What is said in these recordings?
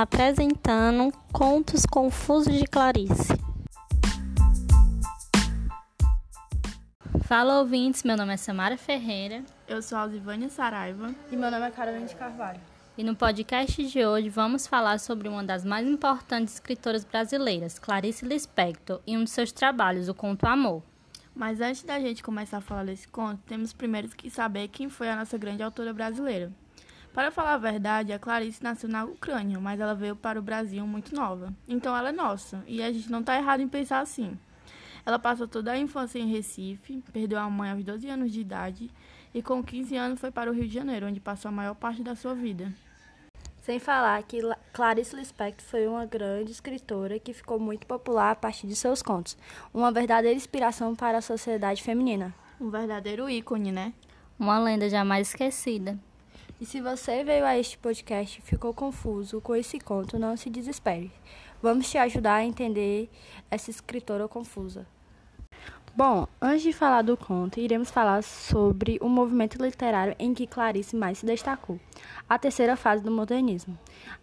apresentando Contos Confusos de Clarice. Fala ouvintes, meu nome é Samara Ferreira. Eu sou Alzivânia Saraiva. E meu nome é Carolina de Carvalho. E no podcast de hoje vamos falar sobre uma das mais importantes escritoras brasileiras, Clarice Lispector, e um de seus trabalhos, o conto Amor. Mas antes da gente começar a falar desse conto, temos primeiro que saber quem foi a nossa grande autora brasileira. Para falar a verdade, a Clarice nasceu na Ucrânia, mas ela veio para o Brasil muito nova. Então ela é nossa, e a gente não está errado em pensar assim. Ela passou toda a infância em Recife, perdeu a mãe aos 12 anos de idade e com 15 anos foi para o Rio de Janeiro, onde passou a maior parte da sua vida. Sem falar que Clarice Lispector foi uma grande escritora que ficou muito popular a partir de seus contos, uma verdadeira inspiração para a sociedade feminina. Um verdadeiro ícone, né? Uma lenda jamais esquecida. E se você veio a este podcast e ficou confuso com esse conto, não se desespere. Vamos te ajudar a entender essa escritora confusa. Bom, antes de falar do conto, iremos falar sobre o movimento literário em que Clarice mais se destacou, a terceira fase do modernismo,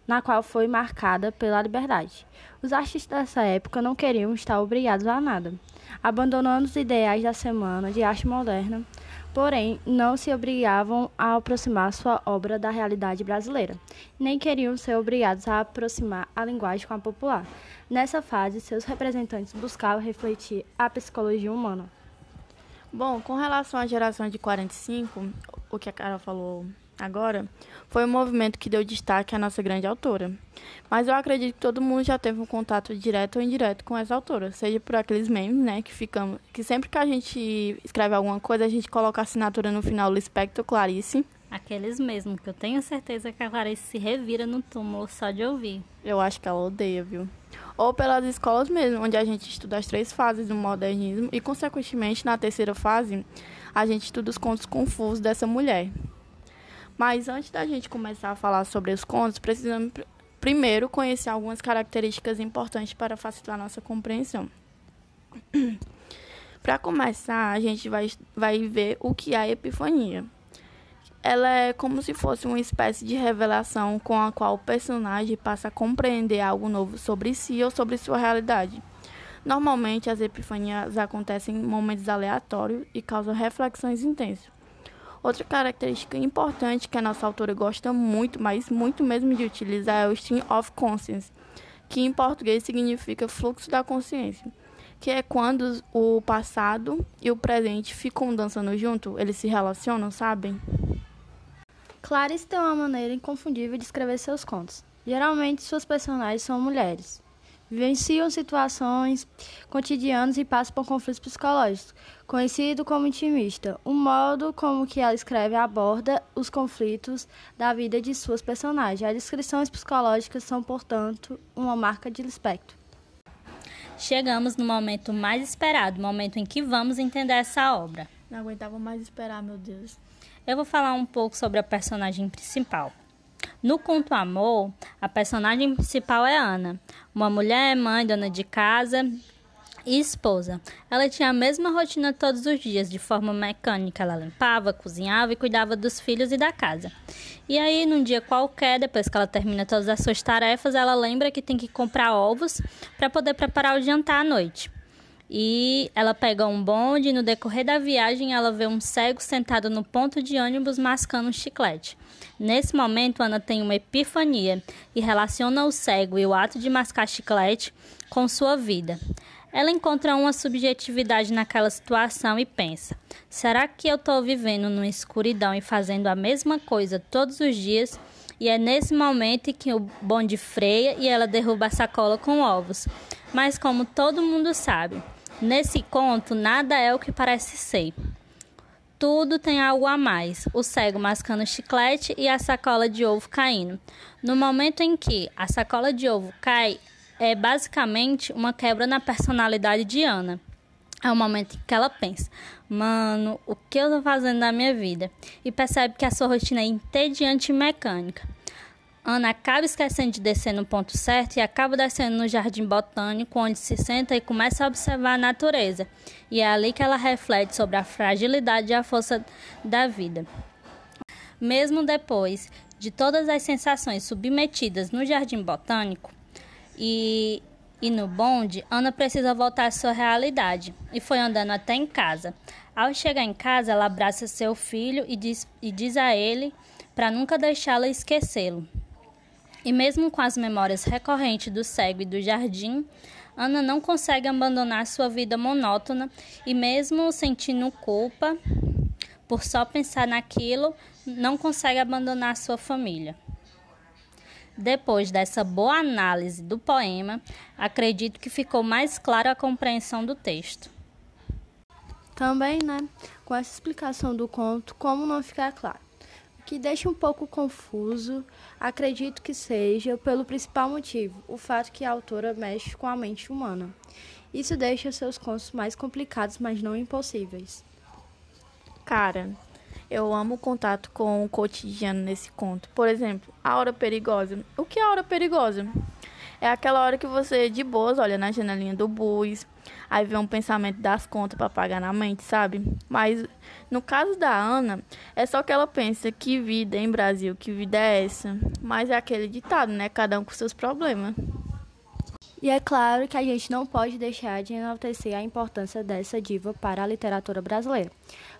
na qual foi marcada pela liberdade. Os artistas dessa época não queriam estar obrigados a nada, abandonando os ideais da semana de arte moderna, porém não se obrigavam a aproximar sua obra da realidade brasileira, nem queriam ser obrigados a aproximar a linguagem com a popular. Nessa fase, seus representantes buscavam refletir a psicologia humana. Bom, com relação à geração de 45, o que a Carol falou agora, foi um movimento que deu destaque à nossa grande autora. Mas eu acredito que todo mundo já teve um contato direto ou indireto com essa autora, seja por aqueles memes, né, que ficamos, que sempre que a gente escreve alguma coisa, a gente coloca a assinatura no final, Lispector Clarice. Aqueles mesmo, que eu tenho certeza que a Clarice se revira no túmulo só de ouvir. Eu acho que ela odeia, viu? Ou pelas escolas mesmo, onde a gente estuda as três fases do modernismo e, consequentemente, na terceira fase, a gente estuda os contos confusos dessa mulher. Mas antes da gente começar a falar sobre os contos, precisamos pr primeiro conhecer algumas características importantes para facilitar nossa compreensão. para começar, a gente vai, vai ver o que é a epifania. Ela é como se fosse uma espécie de revelação com a qual o personagem passa a compreender algo novo sobre si ou sobre sua realidade. Normalmente, as epifanias acontecem em momentos aleatórios e causam reflexões intensas. Outra característica importante que a nossa autora gosta muito, mas muito mesmo de utilizar é o stream of conscience, que em português significa fluxo da consciência, que é quando o passado e o presente ficam dançando junto, eles se relacionam, sabem? Clarice tem uma maneira inconfundível de escrever seus contos. Geralmente, suas personagens são mulheres. Vivenciam situações cotidianas e passam por conflitos psicológicos, conhecido como intimista. O modo como que ela escreve aborda os conflitos da vida de suas personagens. As descrições psicológicas são, portanto, uma marca de Lispector. Chegamos no momento mais esperado, momento em que vamos entender essa obra. Não aguentava mais esperar, meu Deus. Eu vou falar um pouco sobre a personagem principal. No conto Amor, a personagem principal é Ana, uma mulher, mãe, dona de casa e esposa. Ela tinha a mesma rotina todos os dias, de forma mecânica. Ela limpava, cozinhava e cuidava dos filhos e da casa. E aí, num dia qualquer, depois que ela termina todas as suas tarefas, ela lembra que tem que comprar ovos para poder preparar o jantar à noite. E ela pega um bonde e no decorrer da viagem ela vê um cego sentado no ponto de ônibus mascando um chiclete. Nesse momento, Ana tem uma epifania e relaciona o cego e o ato de mascar chiclete com sua vida. Ela encontra uma subjetividade naquela situação e pensa: será que eu estou vivendo numa escuridão e fazendo a mesma coisa todos os dias? E é nesse momento que o bonde freia e ela derruba a sacola com ovos. Mas, como todo mundo sabe, Nesse conto, nada é o que parece ser. Tudo tem algo a mais: o cego mascando chiclete e a sacola de ovo caindo. No momento em que a sacola de ovo cai, é basicamente uma quebra na personalidade de Ana. É o momento em que ela pensa: mano, o que eu tô fazendo na minha vida? E percebe que a sua rotina é entediante e mecânica. Ana acaba esquecendo de descer no ponto certo e acaba descendo no jardim botânico, onde se senta e começa a observar a natureza. E é ali que ela reflete sobre a fragilidade e a força da vida. Mesmo depois de todas as sensações submetidas no jardim botânico e, e no bonde, Ana precisa voltar à sua realidade e foi andando até em casa. Ao chegar em casa, ela abraça seu filho e diz, e diz a ele para nunca deixá-la esquecê-lo. E mesmo com as memórias recorrentes do cego e do jardim, Ana não consegue abandonar sua vida monótona e, mesmo sentindo culpa por só pensar naquilo, não consegue abandonar sua família. Depois dessa boa análise do poema, acredito que ficou mais clara a compreensão do texto. Também, né, com essa explicação do conto, como não ficar claro? Que deixa um pouco confuso, acredito que seja pelo principal motivo, o fato que a autora mexe com a mente humana. Isso deixa seus contos mais complicados, mas não impossíveis. Cara, eu amo o contato com o cotidiano nesse conto. Por exemplo, a hora perigosa. O que é a hora perigosa? É aquela hora que você, de boas, olha na janelinha do bus, aí vem um pensamento das contas para pagar na mente, sabe? Mas no caso da Ana, é só que ela pensa que vida em Brasil, que vida é essa? Mas é aquele ditado, né? Cada um com seus problemas. E é claro que a gente não pode deixar de enaltecer a importância dessa diva para a literatura brasileira.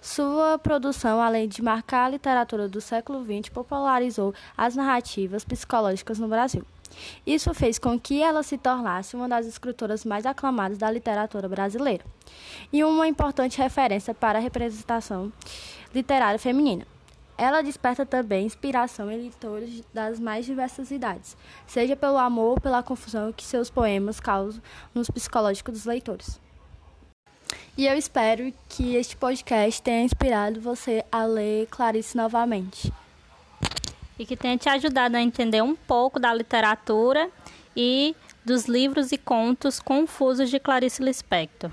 Sua produção, além de marcar a literatura do século XX, popularizou as narrativas psicológicas no Brasil. Isso fez com que ela se tornasse uma das escritoras mais aclamadas da literatura brasileira e uma importante referência para a representação literária feminina. Ela desperta também inspiração em leitores das mais diversas idades, seja pelo amor ou pela confusão que seus poemas causam nos psicológicos dos leitores. E eu espero que este podcast tenha inspirado você a ler Clarice novamente e que tenha te ajudado a entender um pouco da literatura e dos livros e contos confusos de Clarice Lispector.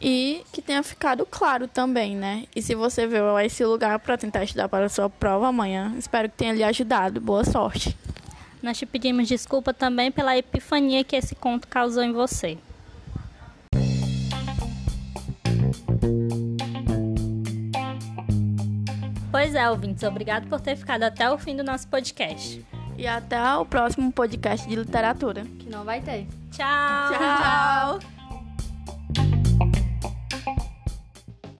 E que tenha ficado claro também, né? E se você veio a esse lugar para tentar estudar para a sua prova amanhã, espero que tenha lhe ajudado. Boa sorte. Nós te pedimos desculpa também pela epifania que esse conto causou em você. Pois é, ouvintes, obrigado por ter ficado até o fim do nosso podcast. E até o próximo podcast de literatura. Que não vai ter. Tchau! Tchau!